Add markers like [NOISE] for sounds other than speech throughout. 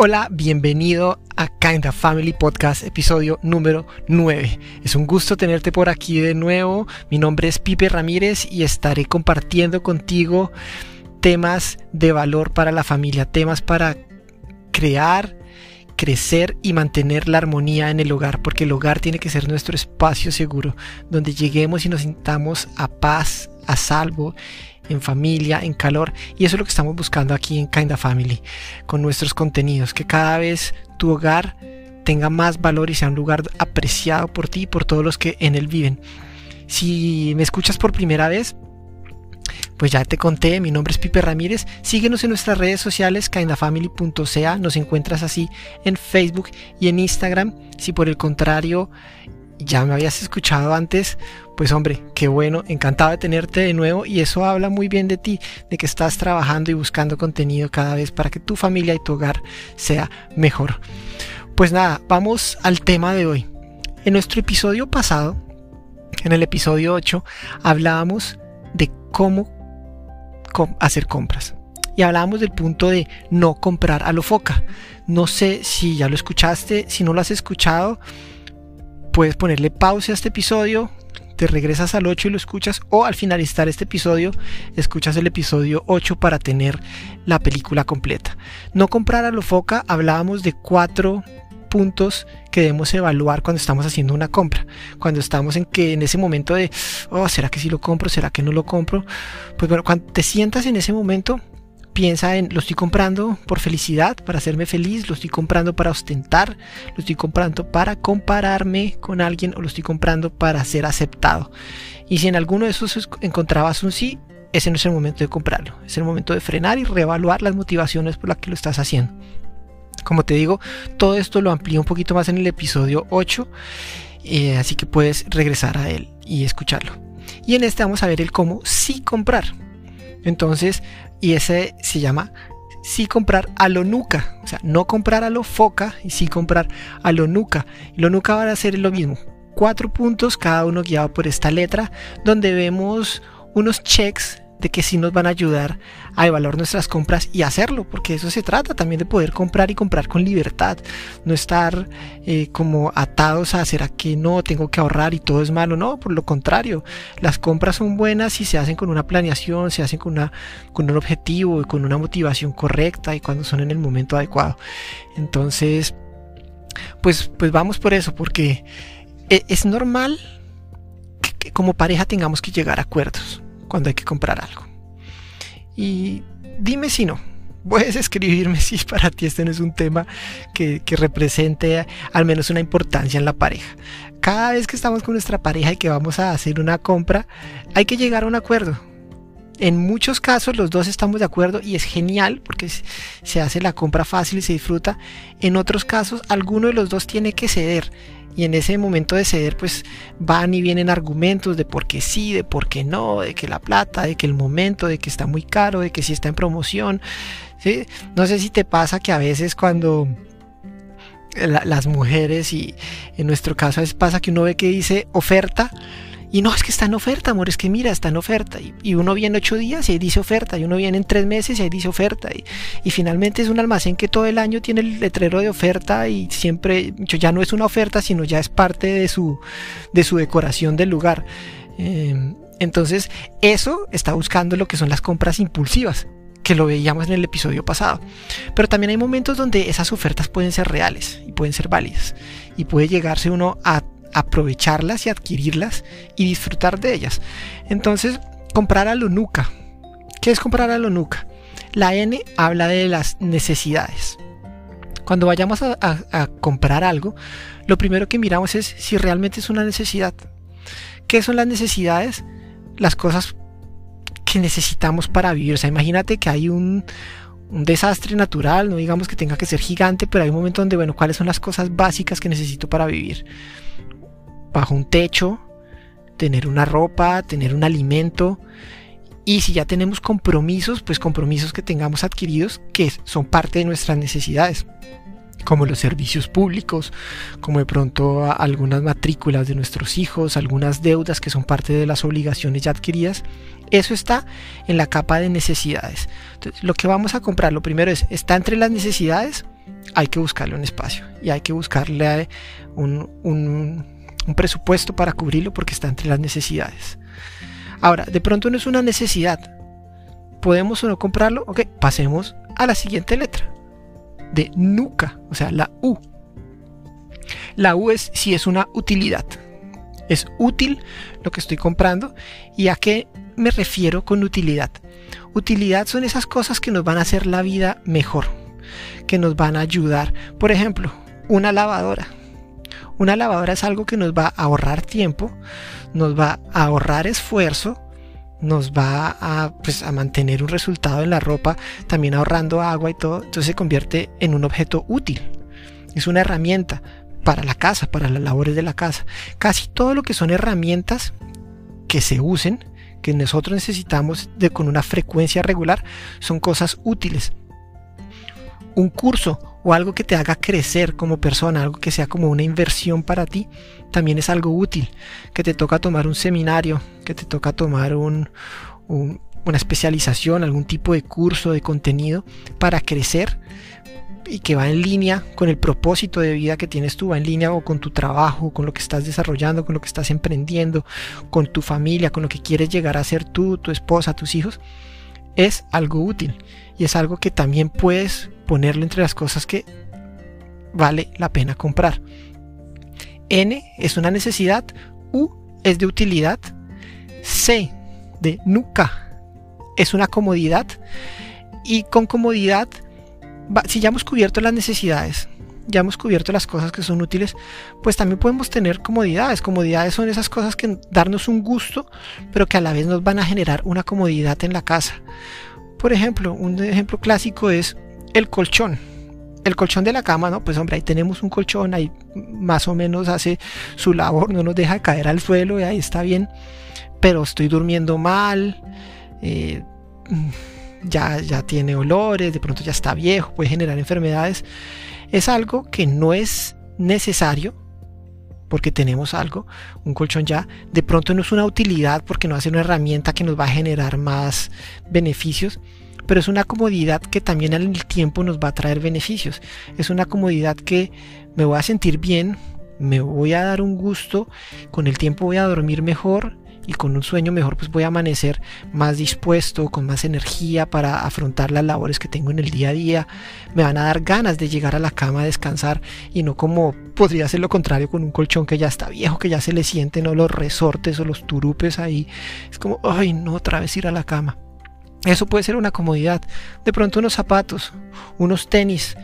Hola, bienvenido a Kinda Family Podcast, episodio número 9. Es un gusto tenerte por aquí de nuevo. Mi nombre es Pipe Ramírez y estaré compartiendo contigo temas de valor para la familia, temas para crear, crecer y mantener la armonía en el hogar, porque el hogar tiene que ser nuestro espacio seguro, donde lleguemos y nos sintamos a paz, a salvo en familia, en calor. Y eso es lo que estamos buscando aquí en Kinda Family, con nuestros contenidos, que cada vez tu hogar tenga más valor y sea un lugar apreciado por ti y por todos los que en él viven. Si me escuchas por primera vez, pues ya te conté, mi nombre es Pipe Ramírez. Síguenos en nuestras redes sociales, kindafamily.ca. Nos encuentras así en Facebook y en Instagram. Si por el contrario ya me habías escuchado antes, pues hombre, qué bueno, encantado de tenerte de nuevo y eso habla muy bien de ti, de que estás trabajando y buscando contenido cada vez para que tu familia y tu hogar sea mejor. Pues nada, vamos al tema de hoy. En nuestro episodio pasado, en el episodio 8, hablábamos de cómo hacer compras. Y hablábamos del punto de no comprar a lo foca. No sé si ya lo escuchaste, si no lo has escuchado, puedes ponerle pausa a este episodio, te regresas al 8 y lo escuchas o al finalizar este episodio escuchas el episodio 8 para tener la película completa. No comprar a lo foca, hablábamos de cuatro puntos que debemos evaluar cuando estamos haciendo una compra. Cuando estamos en que en ese momento de, oh, ¿será que sí lo compro? ¿Será que no lo compro? Pues bueno, cuando te sientas en ese momento, piensa en lo estoy comprando por felicidad, para hacerme feliz, lo estoy comprando para ostentar, lo estoy comprando para compararme con alguien o lo estoy comprando para ser aceptado. Y si en alguno de esos encontrabas un sí, ese no es el momento de comprarlo, es el momento de frenar y reevaluar las motivaciones por las que lo estás haciendo. Como te digo, todo esto lo amplío un poquito más en el episodio 8, eh, así que puedes regresar a él y escucharlo. Y en este vamos a ver el cómo sí comprar. Entonces, y ese se llama sí comprar a lo nuca, o sea, no comprar a lo foca y sí comprar a lo nuca. Lo nuca va a ser lo mismo, cuatro puntos, cada uno guiado por esta letra, donde vemos unos checks de que sí nos van a ayudar a evaluar nuestras compras y hacerlo, porque eso se trata también de poder comprar y comprar con libertad, no estar eh, como atados a hacer a que no tengo que ahorrar y todo es malo, no, por lo contrario, las compras son buenas si se hacen con una planeación, se hacen con, una, con un objetivo y con una motivación correcta y cuando son en el momento adecuado. Entonces, pues, pues vamos por eso, porque eh, es normal que como pareja tengamos que llegar a acuerdos cuando hay que comprar algo. Y dime si no. Puedes escribirme [LAUGHS] si para ti este no es un tema que, que represente al menos una importancia en la pareja. Cada vez que estamos con nuestra pareja y que vamos a hacer una compra, hay que llegar a un acuerdo. En muchos casos los dos estamos de acuerdo y es genial porque se hace la compra fácil y se disfruta. En otros casos, alguno de los dos tiene que ceder y en ese momento de ceder pues van y vienen argumentos de por qué sí, de por qué no, de que la plata, de que el momento, de que está muy caro, de que si está en promoción. ¿sí? No sé si te pasa que a veces cuando las mujeres y en nuestro caso a veces pasa que uno ve que dice oferta, y no, es que está en oferta, amor, es que mira, está en oferta. Y, uno viene ocho días y ahí dice oferta. Y uno viene en tres meses y ahí dice oferta. Y, finalmente es un almacén que todo el año tiene el letrero de oferta y siempre, ya no es una oferta, sino ya es parte de su, de su decoración del lugar. Eh, entonces, eso está buscando lo que son las compras impulsivas que lo veíamos en el episodio pasado. Pero también hay momentos donde esas ofertas pueden ser reales y pueden ser válidas. Y puede llegarse uno a aprovecharlas y adquirirlas y disfrutar de ellas. Entonces, comprar a lo nuca. ¿Qué es comprar a lo nuca? La N habla de las necesidades. Cuando vayamos a, comprar algo, lo primero que miramos es si realmente es una necesidad. ¿Qué son las necesidades? Las cosas que necesitamos para vivir. O sea, imagínate que hay un, un desastre natural, no digamos que tenga que ser gigante, pero hay un momento donde, bueno, ¿cuáles son las cosas básicas que necesito para vivir? Bajo un techo, tener una ropa, tener un alimento. Y si ya tenemos compromisos, pues compromisos que tengamos adquiridos que son parte de nuestras necesidades, como los servicios públicos, como de pronto algunas matrículas de nuestros hijos, algunas deudas que son parte de las obligaciones ya adquiridas. Eso está en la capa de necesidades. Entonces, lo que vamos a comprar, lo primero es, ¿está entre las necesidades? hay que buscarle un espacio y hay que buscarle un, un, un presupuesto para cubrirlo porque está entre las necesidades. Ahora, de pronto no es una necesidad. ¿Podemos o no comprarlo? Ok, pasemos a la siguiente letra. De nunca, o sea, la U. La U es si es una utilidad. Es útil lo que estoy comprando. ¿Y a qué me refiero con utilidad? Utilidad son esas cosas que nos van a hacer la vida mejor, que nos van a ayudar. Por ejemplo, una lavadora. Una lavadora es algo que nos va a ahorrar tiempo, nos va a ahorrar esfuerzo, nos va a, pues, a mantener un resultado en la ropa, también ahorrando agua y todo. Entonces se convierte en un objeto útil. Es una herramienta para la casa, para las labores de la casa. Casi todo lo que son herramientas que se usen, que nosotros necesitamos de, con una frecuencia regular, son cosas útiles. Un curso o algo que te haga crecer como persona, algo que sea como una inversión para ti, también es algo útil. Que te toca tomar un seminario, que te toca tomar un, una especialización, algún tipo de curso, de contenido para crecer y que va en línea con el propósito de vida que tienes tú, va en línea o con tu trabajo, con lo que estás desarrollando, con lo que estás emprendiendo, con tu familia, con lo que quieres llegar a ser tú, tu esposa, tus hijos, es algo útil y es algo que también puedes ponerlo entre las cosas que vale la pena comprar. N es una necesidad, U es de utilidad, C de nunca es una comodidad y con comodidad si ya hemos cubierto las necesidades, ya hemos cubierto las cosas que son útiles, pues también podemos tener comodidades. Comodidades son esas cosas que darnos un gusto, pero que a la vez nos van a generar una comodidad en la casa. Por ejemplo, un ejemplo clásico es el colchón. El colchón de la cama, ¿no? Pues hombre, ahí tenemos un colchón, ahí más o menos hace su labor, no nos deja caer al suelo y ahí está bien, pero estoy durmiendo mal. Eh, ya, ya tiene olores, de pronto ya está viejo, puede generar enfermedades. Es algo que no es necesario porque tenemos algo, un colchón ya, de pronto no es una utilidad porque no hace una herramienta que nos va a generar más beneficios, pero es una comodidad que también al tiempo nos va a traer beneficios. Es una comodidad que me voy a sentir bien, me voy a dar un gusto, con el tiempo voy a dormir mejor y con un sueño mejor pues voy a amanecer más dispuesto, con más energía para afrontar las labores que tengo en el día a día. Me van a dar ganas de llegar a la cama a descansar y no como podría ser lo contrario con un colchón que ya está viejo, que ya se le sienten ¿no? los resortes o los turupes ahí. Es como, ay no, otra vez ir a la cama. Eso puede ser una comodidad. De pronto unos zapatos, unos tenis,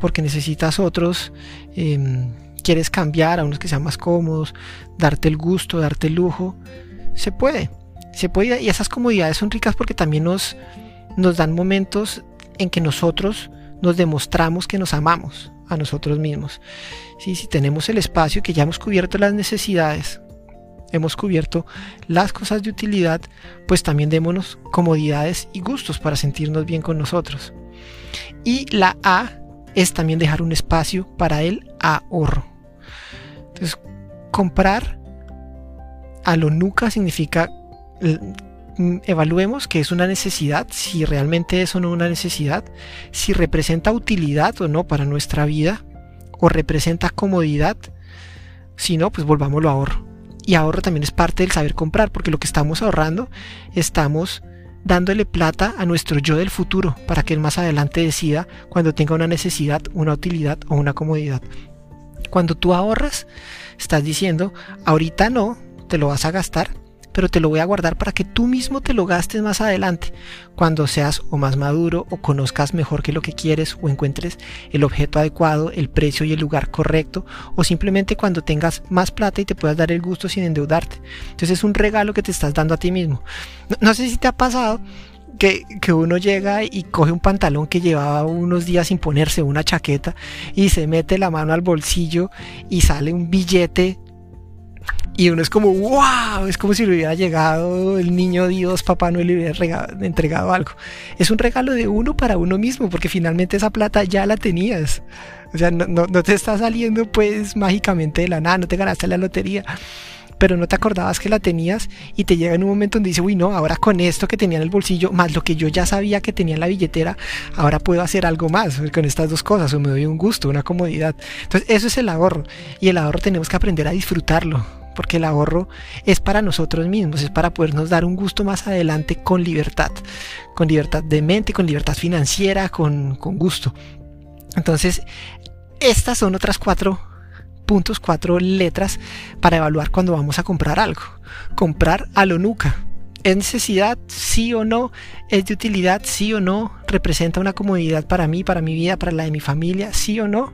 porque necesitas otros. Em, quieres cambiar a unos que sean más cómodos, darte el gusto, darte el lujo se puede. Se puede y esas comodidades son ricas porque también nos, nos dan momentos en que nosotros nos demostramos que nos amamos a nosotros mismos. Si tenemos el espacio, que ya hemos cubierto las necesidades, hemos cubierto las cosas de utilidad, pues también démonos comodidades y gustos para sentirnos bien con nosotros. Y la A es también dejar un espacio para el ahorro. Entonces, comprar a lo nunca significa mm, evaluemos que es una necesidad, si realmente es o no una necesidad, si representa utilidad o no para nuestra vida, o representa comodidad, si no, pues volvámoslo a ahorro. Y ahorro también es parte del saber comprar, porque lo que estamos ahorrando, estamos dándole plata a nuestro yo del futuro para que él más adelante decida cuando tenga una necesidad, una utilidad o una comodidad. Cuando tú ahorras, estás diciendo, ahorita no, te lo vas a gastar, pero te lo voy a guardar para que tú mismo te lo gastes más adelante, cuando seas o más maduro o conozcas mejor que lo que quieres o encuentres el objeto adecuado, el precio y el lugar correcto, o simplemente cuando tengas más plata y te puedas dar el gusto sin endeudarte. Entonces es un regalo que te estás dando a ti mismo. No, sé si te ha pasado. Que, que, uno llega y coge un pantalón que llevaba unos días sin ponerse, una chaqueta, y se mete la mano al bolsillo y sale un billete y uno es como, wow, es como si le hubiera llegado el niño Dios, papá no le hubiera entregado algo. Es un regalo de uno para uno mismo, porque finalmente esa plata ya la tenías. O sea, no, no, te está saliendo pues mágicamente de la nada, no te ganaste la lotería. pero no te acordabas que la tenías y te llega en un momento donde dice, uy, no, ahora con esto que tenía en el bolsillo, más lo que yo ya sabía que tenía en la billetera, ahora puedo hacer algo más con estas dos cosas, o me doy un gusto, una comodidad. Entonces, eso es el ahorro, y el ahorro tenemos que aprender a disfrutarlo porque el ahorro es para nosotros mismos, es para podernos dar un gusto más adelante con libertad, con libertad de mente, con libertad financiera, con, con gusto. Entonces, estas son otras cuatro puntos, cuatro letras para evaluar cuando vamos a comprar algo. Comprar a lo nuca. ¿Es necesidad? Sí o no. ¿Es de utilidad? Sí o no. ¿Representa una comodidad para mí, para mi vida, para la de mi familia? Sí o no.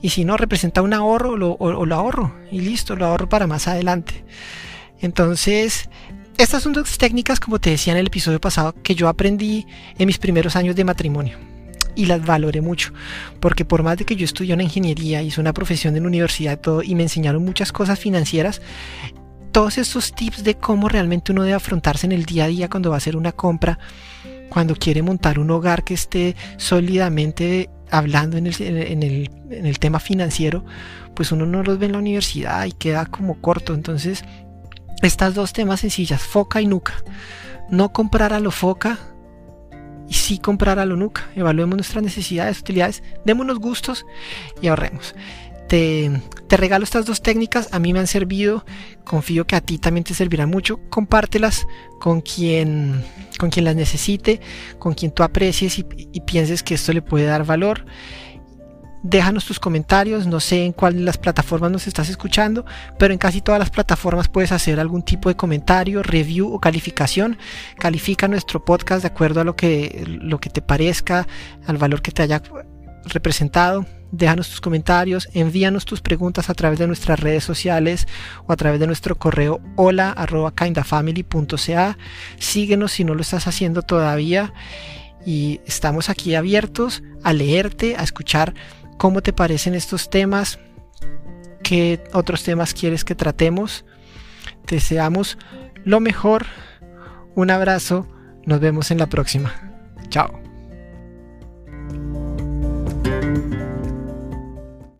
Y si no, representa un ahorro lo, o, lo ahorro. Y listo, lo ahorro para más adelante. Entonces, estas son dos técnicas, como te decía en el episodio pasado, que yo aprendí en mis primeros años de matrimonio. Y las valoré mucho, porque por más de que yo estudié una ingeniería, hice una profesión en la universidad y todo, y me enseñaron muchas cosas financieras, todos estos tips de cómo realmente uno debe afrontarse en el día a día cuando va a hacer una compra, cuando quiere montar un hogar que esté sólidamente hablando en el, tema financiero, pues uno no los ve en la universidad y queda como corto. Entonces, estas dos temas sencillas, foca y nuca. No comprar a lo foca y sí comprar a lo nuca. Evaluemos nuestras necesidades, utilidades, démonos gustos y ahorremos. Te, regalo estas dos técnicas, a mí me han servido, confío que a ti también te servirán mucho. Compártelas con quien, con quien las necesite, con quien tú aprecies y, y pienses que esto le puede dar valor. Déjanos tus comentarios, no sé en cuál de las plataformas nos estás escuchando, pero en casi todas las plataformas puedes hacer algún tipo de comentario, review o calificación. Califica nuestro podcast de acuerdo a lo que, lo que te parezca, al valor que te haya representado déjanos tus comentarios, envíanos tus preguntas a través de nuestras redes sociales o a través de nuestro correo hola kindafamily.ca. Síguenos si no lo estás haciendo todavía y estamos aquí abiertos a leerte, a escuchar cómo te parecen estos temas, qué otros temas quieres que tratemos. Te deseamos lo mejor, un abrazo, nos vemos en la próxima. Chao.